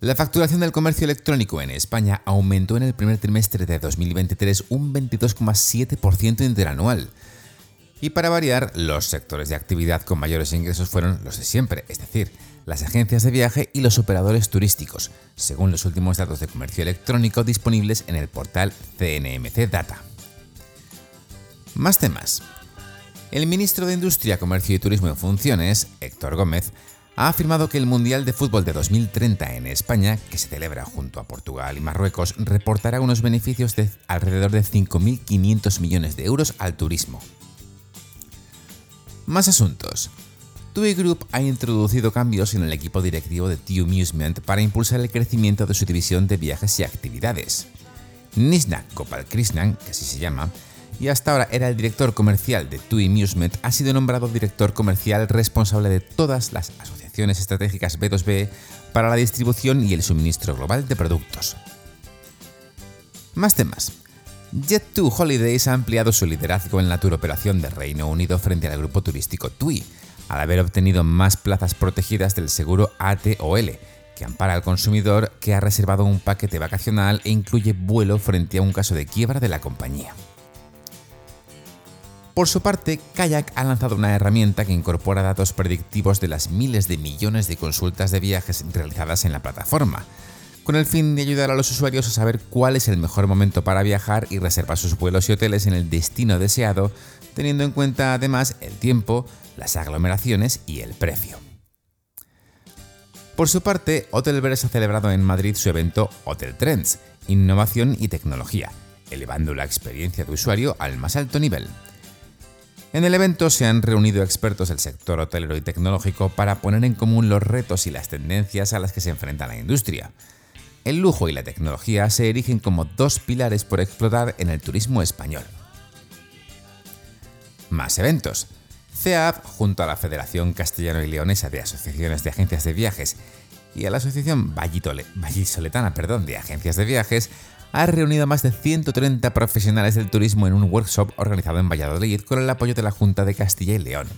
La facturación del comercio electrónico en España aumentó en el primer trimestre de 2023 un 22,7% interanual. Y para variar, los sectores de actividad con mayores ingresos fueron los de siempre, es decir, las agencias de viaje y los operadores turísticos, según los últimos datos de comercio electrónico disponibles en el portal CNMC Data. Más temas. El ministro de Industria, Comercio y Turismo en funciones, Héctor Gómez, ha afirmado que el Mundial de Fútbol de 2030 en España, que se celebra junto a Portugal y Marruecos, reportará unos beneficios de alrededor de 5.500 millones de euros al turismo. Más asuntos. TUI Group ha introducido cambios en el equipo directivo de TUI Amusement para impulsar el crecimiento de su división de viajes y actividades. Nisnak Gopal Krishnan, que así se llama, y hasta ahora era el director comercial de TUI Amusement, ha sido nombrado director comercial responsable de todas las asociaciones estratégicas B2B para la distribución y el suministro global de productos. Más temas. Jet2 Holidays ha ampliado su liderazgo en la tour operación de Reino Unido frente al grupo turístico TUI, al haber obtenido más plazas protegidas del seguro ATOL, que ampara al consumidor que ha reservado un paquete vacacional e incluye vuelo frente a un caso de quiebra de la compañía. Por su parte, Kayak ha lanzado una herramienta que incorpora datos predictivos de las miles de millones de consultas de viajes realizadas en la plataforma, con el fin de ayudar a los usuarios a saber cuál es el mejor momento para viajar y reservar sus vuelos y hoteles en el destino deseado, teniendo en cuenta además el tiempo, las aglomeraciones y el precio. Por su parte, Hotelverse ha celebrado en Madrid su evento Hotel Trends, Innovación y Tecnología, elevando la experiencia de usuario al más alto nivel. En el evento se han reunido expertos del sector hotelero y tecnológico para poner en común los retos y las tendencias a las que se enfrenta la industria. El lujo y la tecnología se erigen como dos pilares por explotar en el turismo español. Más eventos. CEAP, junto a la Federación Castellano y Leonesa de Asociaciones de Agencias de Viajes y a la Asociación Vallisoletana de Agencias de Viajes, ha reunido a más de 130 profesionales del turismo en un workshop organizado en Valladolid con el apoyo de la Junta de Castilla y León.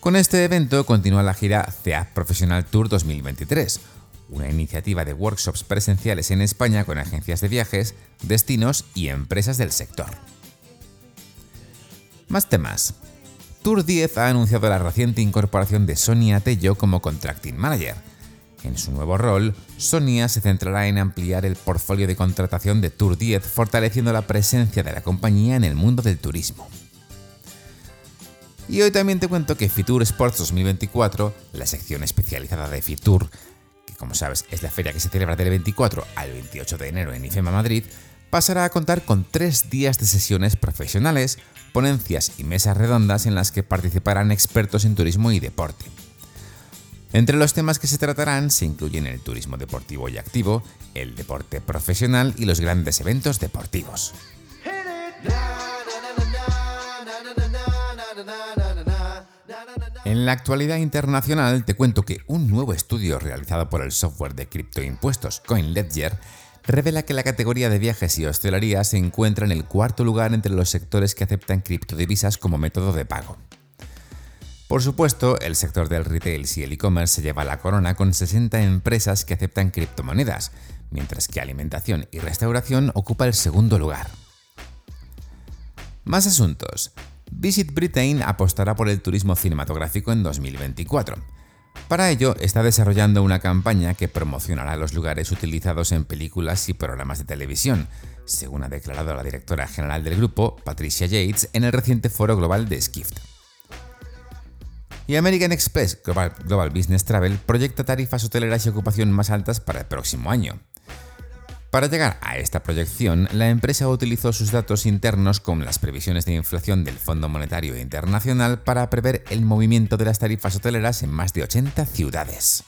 Con este evento continúa la gira CEAP Professional Tour 2023, una iniciativa de workshops presenciales en España con agencias de viajes, destinos y empresas del sector. Más temas. Tour 10 ha anunciado la reciente incorporación de Sonia Tello como Contracting Manager, en su nuevo rol, Sonia se centrará en ampliar el portfolio de contratación de Tour 10, fortaleciendo la presencia de la compañía en el mundo del turismo. Y hoy también te cuento que Fitur Sports 2024, la sección especializada de Fitur, que como sabes es la feria que se celebra del 24 al 28 de enero en IFEMA Madrid, pasará a contar con tres días de sesiones profesionales, ponencias y mesas redondas en las que participarán expertos en turismo y deporte. Entre los temas que se tratarán se incluyen el turismo deportivo y activo, el deporte profesional y los grandes eventos deportivos. En la actualidad internacional te cuento que un nuevo estudio realizado por el software de criptoimpuestos CoinLedger revela que la categoría de viajes y hostelería se encuentra en el cuarto lugar entre los sectores que aceptan criptodivisas como método de pago. Por supuesto, el sector del retail y el e-commerce se lleva la corona con 60 empresas que aceptan criptomonedas, mientras que alimentación y restauración ocupa el segundo lugar. Más asuntos. Visit Britain apostará por el turismo cinematográfico en 2024. Para ello, está desarrollando una campaña que promocionará los lugares utilizados en películas y programas de televisión, según ha declarado la directora general del grupo, Patricia Yates, en el reciente foro global de Skift. Y American Express Global, Business Travel proyecta tarifas hoteleras y ocupación más altas para el próximo año. Para llegar a esta proyección, la empresa utilizó sus datos internos con las previsiones de inflación del Fondo Monetario Internacional para prever el movimiento de las tarifas hoteleras en más de 80 ciudades.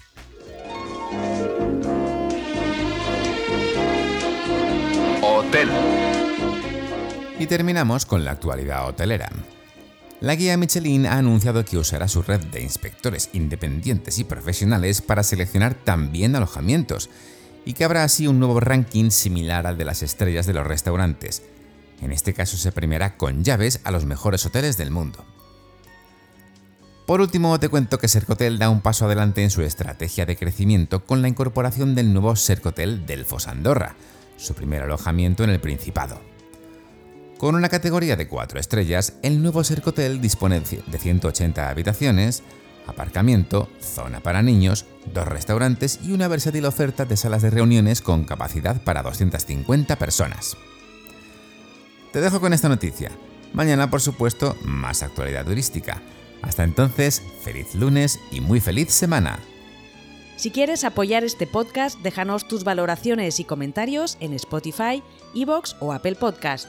Hotel. Y terminamos con la actualidad hotelera. La guía Michelin ha anunciado que usará su red de inspectores independientes y profesionales para seleccionar también alojamientos, y que habrá así un nuevo ranking similar al de las estrellas de los restaurantes. En este caso se premiará con llaves a los mejores hoteles del mundo. Por último, te cuento que Sercotel da un paso adelante en su estrategia de crecimiento con la incorporación del nuevo Sercotel Delfos Andorra, su primer alojamiento en el Principado. Con una categoría de 4 estrellas, el nuevo Sercotel dispone de 180 habitaciones, aparcamiento, zona para niños, dos restaurantes y una versátil oferta de salas de reuniones con capacidad para 250 personas. Te dejo con esta noticia. Mañana, por supuesto, más actualidad turística. Hasta entonces, feliz lunes y muy feliz semana. Si quieres apoyar este podcast, déjanos tus valoraciones y comentarios en Spotify, Evox o Apple Podcast.